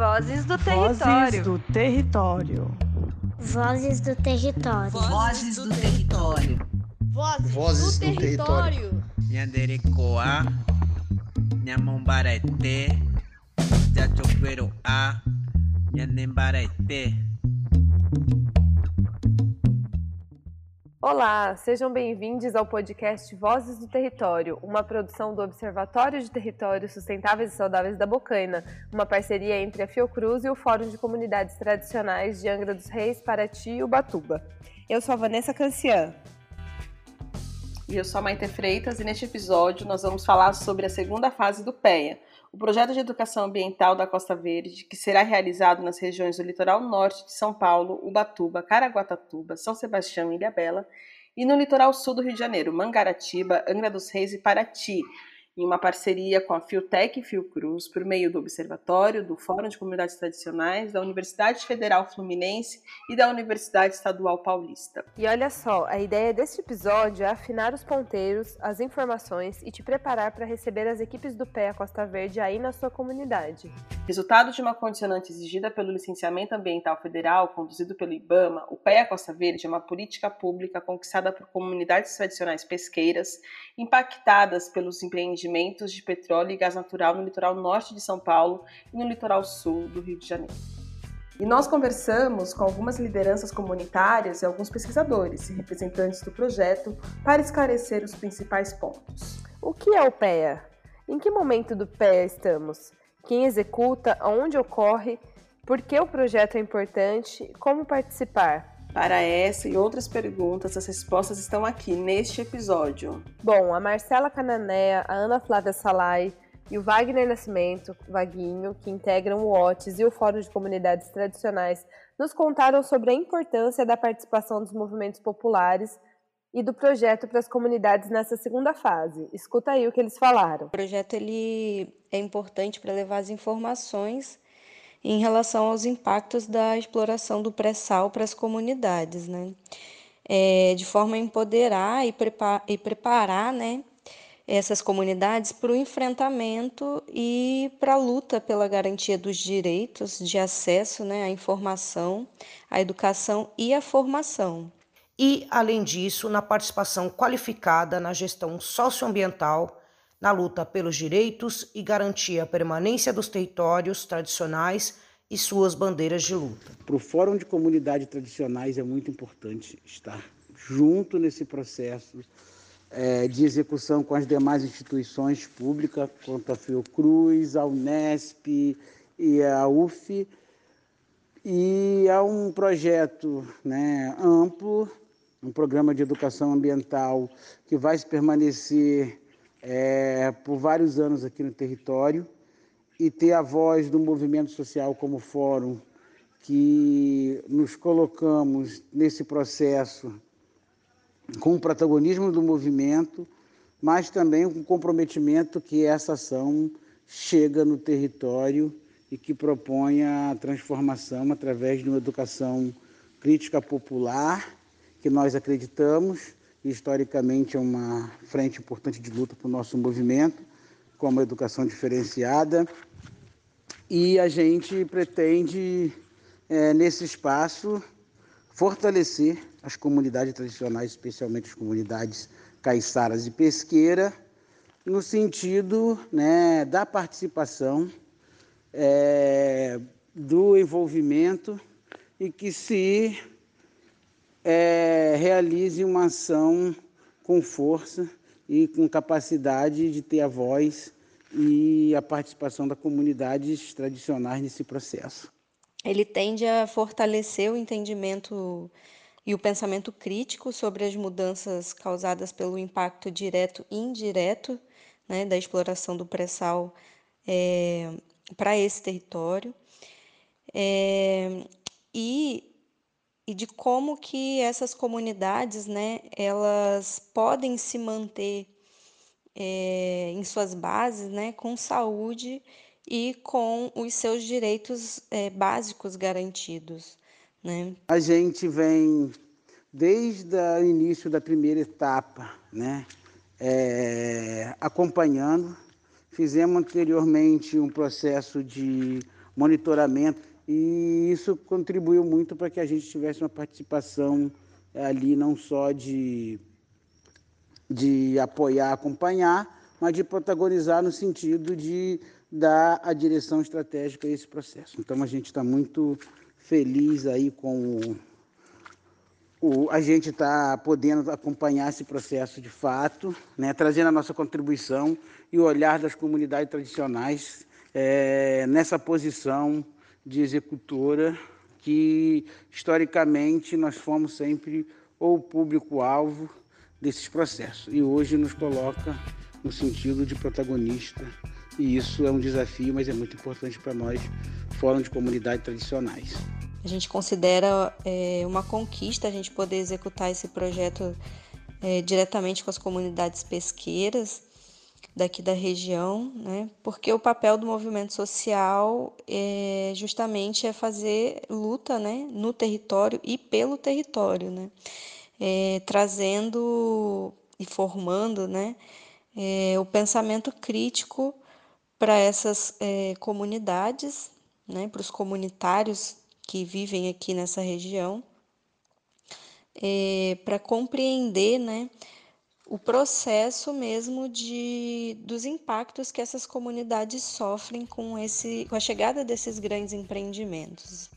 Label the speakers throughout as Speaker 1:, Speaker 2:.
Speaker 1: Vozes do Território.
Speaker 2: Vozes do Território.
Speaker 3: Vozes do Território.
Speaker 4: Vozes do Território.
Speaker 5: Vozes, do, Território.
Speaker 6: Nyanderekoa, Nyamombarete, Jachoperoa, Nyanembarete.
Speaker 7: Olá, sejam bem-vindos ao podcast Vozes do Território, uma produção do Observatório de Territórios Sustentáveis e Saudáveis da Bocaina, uma parceria entre a Fiocruz e o Fórum de Comunidades Tradicionais de Angra dos Reis, Paraty e Ubatuba. Eu sou a Vanessa Cancian.
Speaker 8: E eu sou a Maite Freitas e neste episódio nós vamos falar sobre a segunda fase do PEA, o projeto de educação ambiental da Costa Verde, que será realizado nas regiões do litoral norte de São Paulo, Ubatuba, Caraguatatuba, São Sebastião e Ilhabela, e no litoral sul do Rio de Janeiro, Mangaratiba, Angra dos Reis e Paraty, em uma parceria com a Fiotec e Fiocruz, por meio do Observatório, do Fórum de Comunidades Tradicionais, da Universidade Federal Fluminense e da Universidade Estadual Paulista.
Speaker 7: E olha só, a ideia deste episódio é afinar os ponteiros, as informações e te preparar para receber as equipes do PEA Costa Verde aí na sua comunidade.
Speaker 8: Resultado de uma condicionante exigida pelo Licenciamento Ambiental Federal, conduzido pelo IBAMA, o PEA Costa Verde é uma política pública conquistada por comunidades tradicionais pesqueiras, impactadas pelos empreendimentos de petróleo e gás natural no litoral norte de São Paulo e no litoral sul do Rio de Janeiro. E nós conversamos com algumas lideranças comunitárias e alguns pesquisadores e representantes do projeto para esclarecer os principais pontos.
Speaker 7: O que é o PEA? Em que momento do PEA estamos? Quem executa? Onde ocorre? Por que o projeto é importante? Como participar?
Speaker 8: Para essa e outras perguntas, as respostas estão aqui neste episódio.
Speaker 7: Bom, a Marcela Cananéia, a Ana Flávia Salai e o Wagner Nascimento, Vaguinho, que integram o OTS e o Fórum de Comunidades Tradicionais, nos contaram sobre a importância da participação dos movimentos populares e do projeto para as comunidades nessa segunda fase. Escuta aí o que eles falaram.
Speaker 9: O projeto ele é importante para levar as informações em relação aos impactos da exploração do pré-sal para as comunidades, né? É, de forma a empoderar e, preparar, e preparar né, essas comunidades para o enfrentamento e para a luta pela garantia dos direitos de acesso né, à informação, à educação e à formação.
Speaker 10: E, além disso, na participação qualificada na gestão socioambiental na luta pelos direitos e garantir a permanência dos territórios tradicionais e suas bandeiras de luta.
Speaker 11: Para o Fórum de Comunidades Tradicionais é muito importante estar junto nesse processo é, de execução com as demais instituições públicas, quanto a Fiocruz, a Unesp e a UF. E há um projeto né, amplo, um programa de educação ambiental que vai permanecer é, por vários anos aqui no território e ter a voz do movimento social como fórum, que nos colocamos nesse processo com o protagonismo do movimento, mas também com o comprometimento que essa ação chega no território e que propõe a transformação através de uma educação crítica popular, que nós acreditamos historicamente é uma frente importante de luta para o nosso movimento, como a educação diferenciada. E a gente pretende, é, nesse espaço, fortalecer as comunidades tradicionais, especialmente as comunidades caiçaras e pesqueira, no sentido né, da participação, é, do envolvimento e que se é, realize uma ação com força e com capacidade de ter a voz e a participação das comunidades tradicionais nesse processo.
Speaker 9: Ele tende a fortalecer o entendimento e o pensamento crítico sobre as mudanças causadas pelo impacto direto e indireto né, da exploração do pré-sal é, para esse território. É, e e de como que essas comunidades, né, elas podem se manter é, em suas bases, né, com saúde e com os seus direitos é, básicos garantidos, né?
Speaker 11: A gente vem desde o início da primeira etapa, né, é, acompanhando. Fizemos anteriormente um processo de monitoramento, e isso contribuiu muito para que a gente tivesse uma participação ali não só de, de apoiar, acompanhar, mas de protagonizar no sentido de dar a direção estratégica a esse processo. Então a gente está muito feliz aí com o, o a gente está podendo acompanhar esse processo de fato, né, trazendo a nossa contribuição e o olhar das comunidades tradicionais é, nessa posição de executora que historicamente nós fomos sempre o público-alvo desses processos. E hoje nos coloca no sentido de protagonista. E isso é um desafio, mas é muito importante para nós, Fórum de Comunidades Tradicionais.
Speaker 9: A gente considera é, uma conquista a gente poder executar esse projeto é, diretamente com as comunidades pesqueiras daqui da região, né? porque o papel do movimento social é justamente é fazer luta né? no território e pelo território, né? É, trazendo e formando né? É, o pensamento crítico para essas é, comunidades, né? para os comunitários que vivem aqui nessa região, é, para compreender né? O processo mesmo de, dos impactos que essas comunidades sofrem com, esse, com a chegada desses grandes empreendimentos.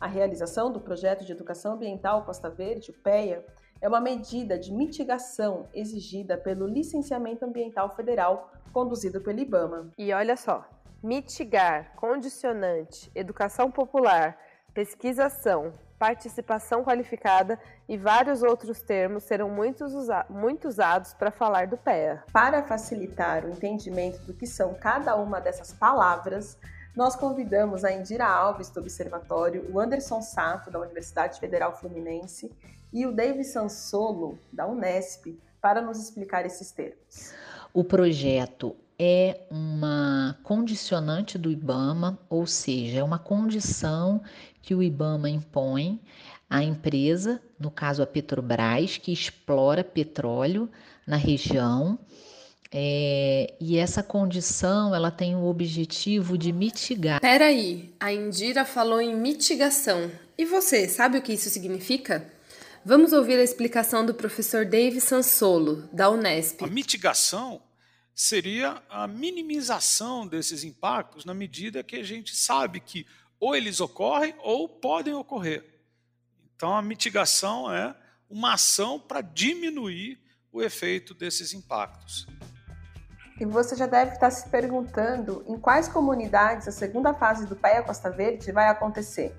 Speaker 8: A realização do projeto de educação ambiental Costa Verde, o PEA, é uma medida de mitigação exigida pelo licenciamento ambiental federal conduzido pelo IBAMA.
Speaker 7: E olha só, mitigar, condicionante, educação popular, pesquisação, participação qualificada e vários outros termos serão muito, usa muito usados para falar do PEA.
Speaker 8: Para facilitar o entendimento do que são cada uma dessas palavras, nós convidamos a Indira Alves do Observatório, o Anderson Sato da Universidade Federal Fluminense e o David Sansolo da Unesp para nos explicar esses termos.
Speaker 1: O projeto é uma condicionante do IBAMA, ou seja, é uma condição que o IBAMA impõe à empresa, no caso a Petrobras, que explora petróleo na região. É, e essa condição ela tem o objetivo de mitigar.
Speaker 5: Peraí, a Indira falou em mitigação. E você sabe o que isso significa? Vamos ouvir a explicação do professor Dave Sansolo, da Unesp.
Speaker 12: A mitigação seria a minimização desses impactos na medida que a gente sabe que ou eles ocorrem ou podem ocorrer. Então, a mitigação é uma ação para diminuir o efeito desses impactos.
Speaker 8: E você já deve estar se perguntando em quais comunidades a segunda fase do PAIA Costa Verde vai acontecer.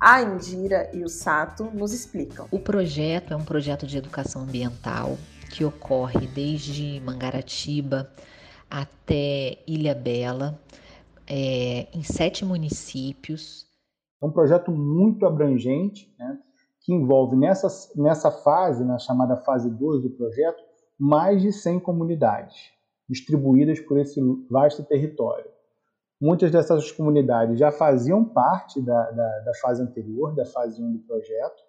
Speaker 8: A Indira e o Sato nos explicam.
Speaker 1: O projeto é um projeto de educação ambiental que ocorre desde Mangaratiba até Ilha Bela, é, em sete municípios.
Speaker 13: É um projeto muito abrangente, né, que envolve nessa, nessa fase, na chamada fase 2 do projeto, mais de 100 comunidades distribuídas por esse vasto território. Muitas dessas comunidades já faziam parte da, da, da fase anterior, da fase 1 do projeto,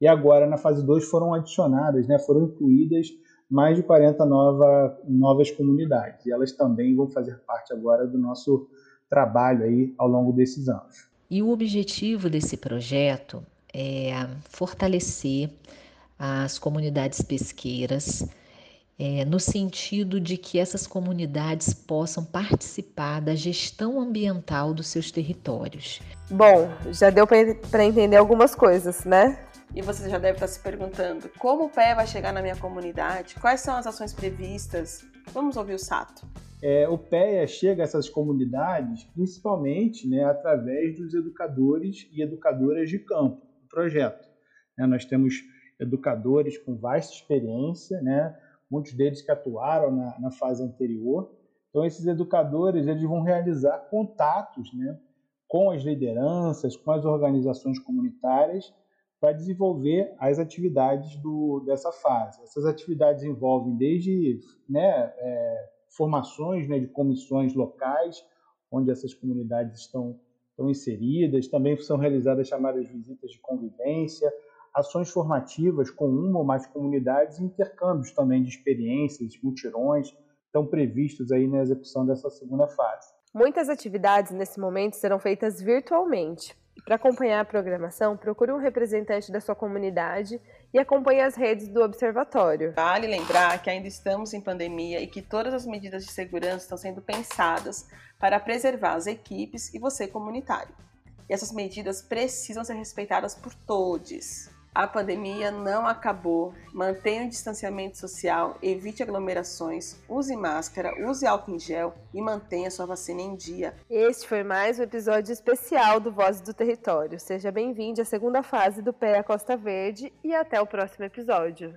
Speaker 13: e agora na fase 2 foram adicionadas, né, foram incluídas mais de 40 nova, novas comunidades. E elas também vão fazer parte agora do nosso trabalho aí ao longo desses anos.
Speaker 1: E o objetivo desse projeto é fortalecer as comunidades pesqueiras, é, no sentido de que essas comunidades possam participar da gestão ambiental dos seus territórios.
Speaker 7: Bom, já deu para entender algumas coisas, né?
Speaker 8: E você já deve estar se perguntando como o pé vai chegar na minha comunidade, quais são as ações previstas. Vamos ouvir o Sato.
Speaker 13: É, o PEA chega a essas comunidades principalmente né, através dos educadores e educadoras de campo do projeto. É, nós temos educadores com vasta experiência, né, muitos deles que atuaram na, na, fase anterior. Então, esses educadores eles vão realizar contatos né, com as lideranças, com as organizações comunitárias para desenvolver as atividades do, dessa fase. Essas atividades envolvem desde né, é, formações né, de comissões locais, onde essas comunidades estão, estão inseridas, também são realizadas chamadas visitas de convivência, ações formativas com uma ou mais comunidades intercâmbios também de experiências, mutirões, estão previstos aí na execução dessa segunda fase.
Speaker 7: Muitas atividades nesse momento serão feitas virtualmente. Para acompanhar a programação, procure um representante da sua comunidade e acompanhe as redes do observatório.
Speaker 8: Vale lembrar que ainda estamos em pandemia e que todas as medidas de segurança estão sendo pensadas para preservar as equipes e você comunitário. E essas medidas precisam ser respeitadas por todos. A pandemia não acabou. Mantenha o distanciamento social, evite aglomerações, use máscara, use álcool em gel e mantenha sua vacina em dia.
Speaker 7: Este foi mais um episódio especial do Vozes do Território. Seja bem-vindo à segunda fase do Pé à Costa Verde e até o próximo episódio.